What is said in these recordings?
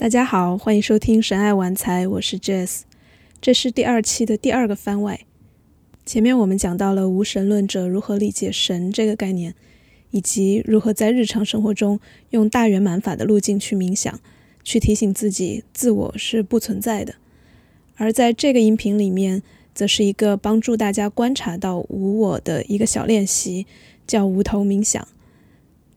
大家好，欢迎收听神爱玩财，我是 Jess，这是第二期的第二个番外。前面我们讲到了无神论者如何理解神这个概念，以及如何在日常生活中用大圆满法的路径去冥想，去提醒自己自我是不存在的。而在这个音频里面，则是一个帮助大家观察到无我的一个小练习，叫无头冥想。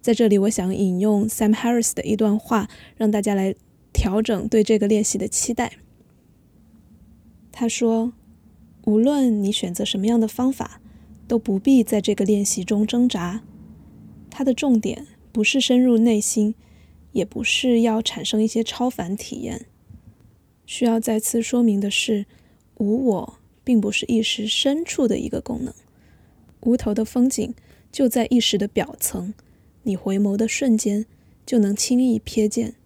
在这里，我想引用 Sam Harris 的一段话，让大家来。调整对这个练习的期待。他说：“无论你选择什么样的方法，都不必在这个练习中挣扎。它的重点不是深入内心，也不是要产生一些超凡体验。需要再次说明的是，无我并不是意识深处的一个功能。无头的风景就在意识的表层，你回眸的瞬间就能轻易瞥见。”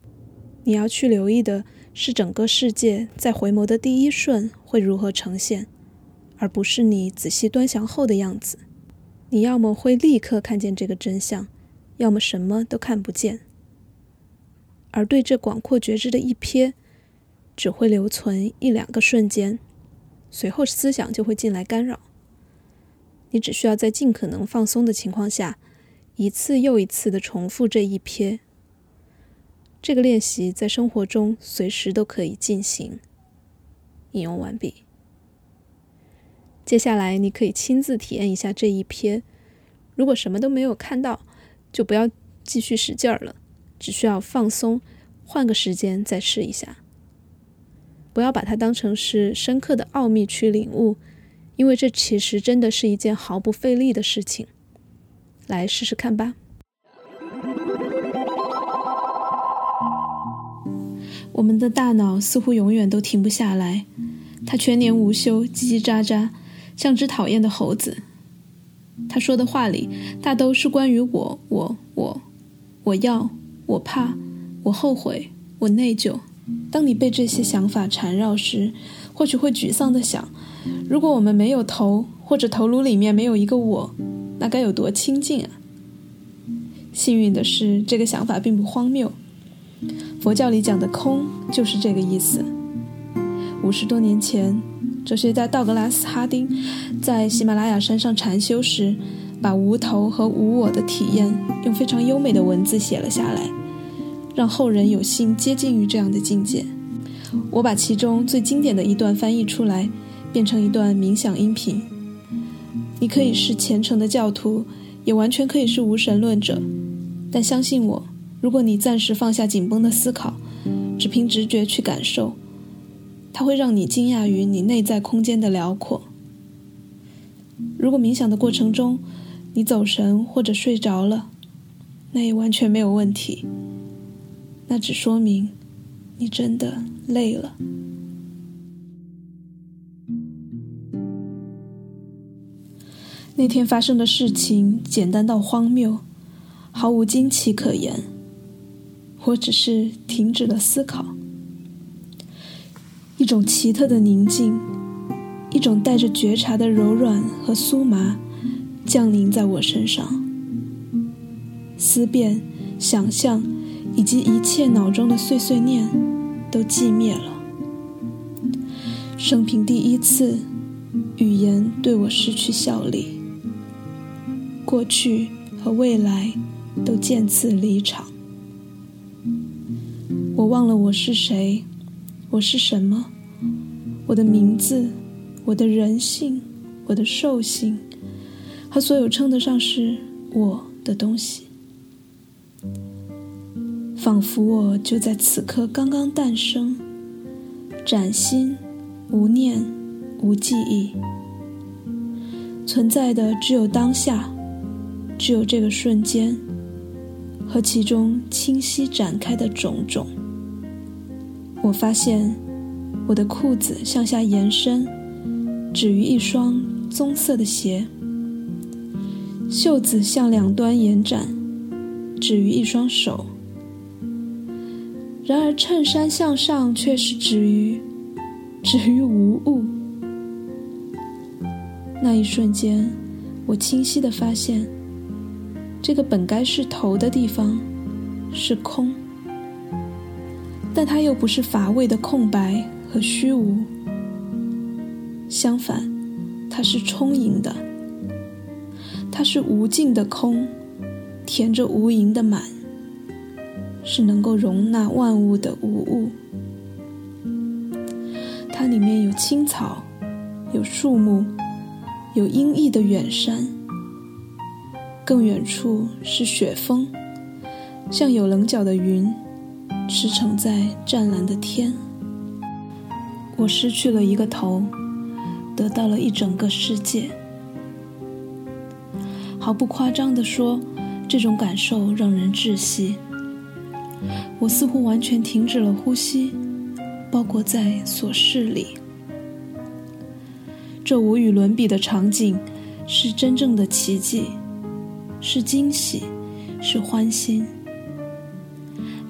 你要去留意的是整个世界在回眸的第一瞬会如何呈现，而不是你仔细端详后的样子。你要么会立刻看见这个真相，要么什么都看不见。而对这广阔觉知的一瞥，只会留存一两个瞬间，随后思想就会进来干扰。你只需要在尽可能放松的情况下，一次又一次的重复这一瞥。这个练习在生活中随时都可以进行。引用完毕。接下来你可以亲自体验一下这一瞥。如果什么都没有看到，就不要继续使劲儿了，只需要放松，换个时间再试一下。不要把它当成是深刻的奥秘去领悟，因为这其实真的是一件毫不费力的事情。来试试看吧。我们的大脑似乎永远都停不下来，它全年无休，叽叽喳喳，像只讨厌的猴子。他说的话里大都是关于我、我、我、我要、我怕、我后悔、我内疚。当你被这些想法缠绕时，或许会沮丧的想：如果我们没有头，或者头颅里面没有一个我，那该有多清静啊！幸运的是，这个想法并不荒谬。佛教里讲的空就是这个意思。五十多年前，哲学家道格拉斯·哈丁在喜马拉雅山上禅修时，把无头和无我的体验用非常优美的文字写了下来，让后人有幸接近于这样的境界。我把其中最经典的一段翻译出来，变成一段冥想音频。你可以是虔诚的教徒，也完全可以是无神论者，但相信我。如果你暂时放下紧绷的思考，只凭直觉去感受，它会让你惊讶于你内在空间的辽阔。如果冥想的过程中你走神或者睡着了，那也完全没有问题。那只说明你真的累了。那天发生的事情简单到荒谬，毫无惊奇可言。我只是停止了思考，一种奇特的宁静，一种带着觉察的柔软和酥麻，降临在我身上。思辨、想象以及一切脑中的碎碎念，都寂灭了。生平第一次，语言对我失去效力，过去和未来都渐次离场。我忘了我是谁，我是什么，我的名字，我的人性，我的兽性，和所有称得上是我的东西，仿佛我就在此刻刚刚诞生，崭新，无念，无记忆，存在的只有当下，只有这个瞬间，和其中清晰展开的种种。我发现，我的裤子向下延伸，止于一双棕色的鞋；袖子向两端延展，止于一双手。然而，衬衫向上却是止于，止于无物。那一瞬间，我清晰的发现，这个本该是头的地方，是空。但它又不是乏味的空白和虚无。相反，它是充盈的，它是无尽的空，填着无垠的满，是能够容纳万物的无物。它里面有青草，有树木，有阴翳的远山，更远处是雪峰，像有棱角的云。驰骋在湛蓝的天，我失去了一个头，得到了一整个世界。毫不夸张地说，这种感受让人窒息。我似乎完全停止了呼吸，包裹在琐事里。这无与伦比的场景，是真正的奇迹，是惊喜，是欢欣。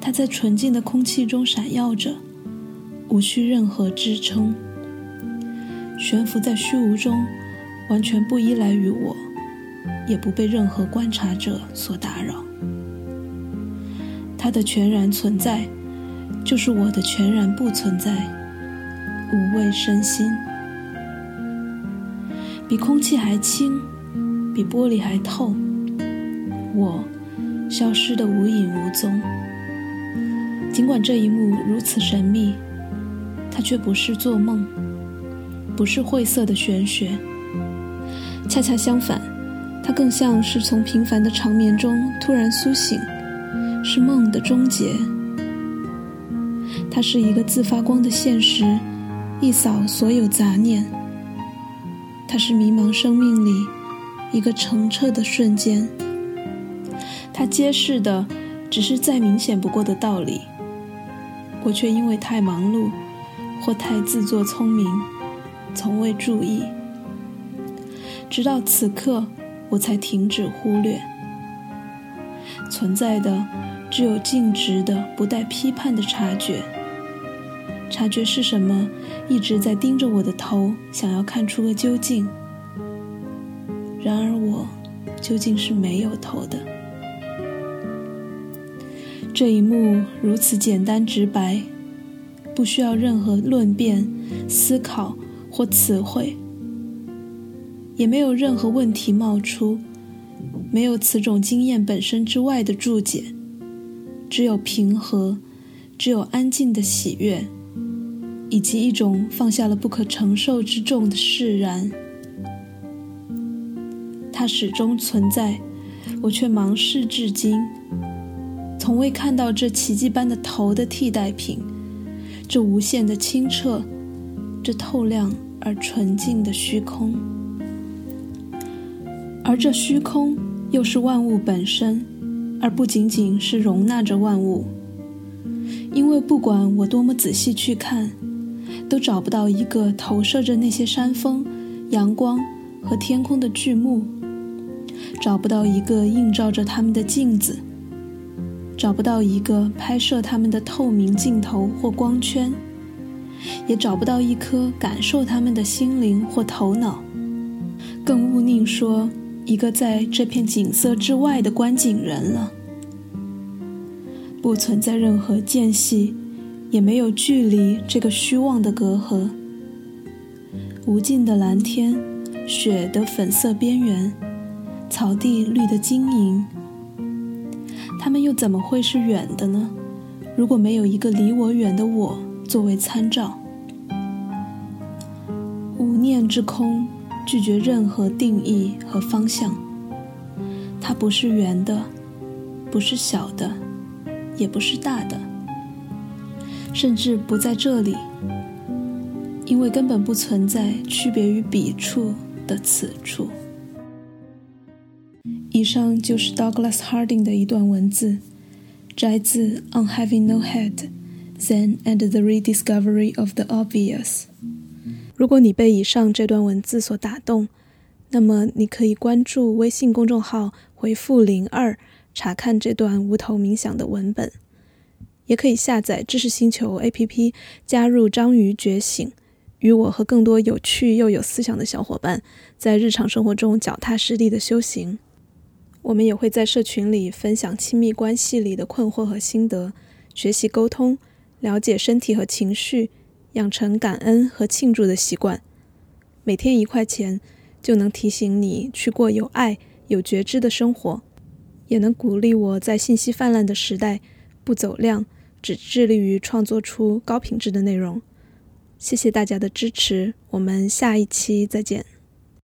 它在纯净的空气中闪耀着，无需任何支撑，悬浮在虚无中，完全不依赖于我，也不被任何观察者所打扰。它的全然存在，就是我的全然不存在，无畏身心，比空气还轻，比玻璃还透，我消失的无影无踪。尽管这一幕如此神秘，它却不是做梦，不是晦涩的玄学。恰恰相反，它更像是从平凡的长眠中突然苏醒，是梦的终结。它是一个自发光的现实，一扫所有杂念。它是迷茫生命里一个澄澈的瞬间。它揭示的只是再明显不过的道理。我却因为太忙碌，或太自作聪明，从未注意。直到此刻，我才停止忽略。存在的只有静止的、不带批判的察觉。察觉是什么？一直在盯着我的头，想要看出个究竟。然而我究竟是没有头的。这一幕如此简单直白，不需要任何论辩、思考或词汇，也没有任何问题冒出，没有此种经验本身之外的注解，只有平和，只有安静的喜悦，以及一种放下了不可承受之重的释然。它始终存在，我却忙视至今。从未看到这奇迹般的头的替代品，这无限的清澈，这透亮而纯净的虚空，而这虚空又是万物本身，而不仅仅是容纳着万物。因为不管我多么仔细去看，都找不到一个投射着那些山峰、阳光和天空的巨幕，找不到一个映照着它们的镜子。找不到一个拍摄他们的透明镜头或光圈，也找不到一颗感受他们的心灵或头脑，更勿宁说一个在这片景色之外的观景人了。不存在任何间隙，也没有距离这个虚妄的隔阂。无尽的蓝天，雪的粉色边缘，草地绿得晶莹。他们又怎么会是远的呢？如果没有一个离我远的我作为参照，无念之空拒绝任何定义和方向。它不是圆的，不是小的，也不是大的，甚至不在这里，因为根本不存在区别于彼处的此处。以上就是 Douglas Harding 的一段文字，摘自《On Having No Head: Zen and the Rediscovery of the Obvious》。如果你被以上这段文字所打动，那么你可以关注微信公众号，回复零二查看这段无头冥想的文本，也可以下载知识星球 APP，加入章鱼觉醒，与我和更多有趣又有思想的小伙伴，在日常生活中脚踏实地的修行。我们也会在社群里分享亲密关系里的困惑和心得，学习沟通，了解身体和情绪，养成感恩和庆祝的习惯。每天一块钱就能提醒你去过有爱、有觉知的生活，也能鼓励我在信息泛滥的时代不走量，只致力于创作出高品质的内容。谢谢大家的支持，我们下一期再见。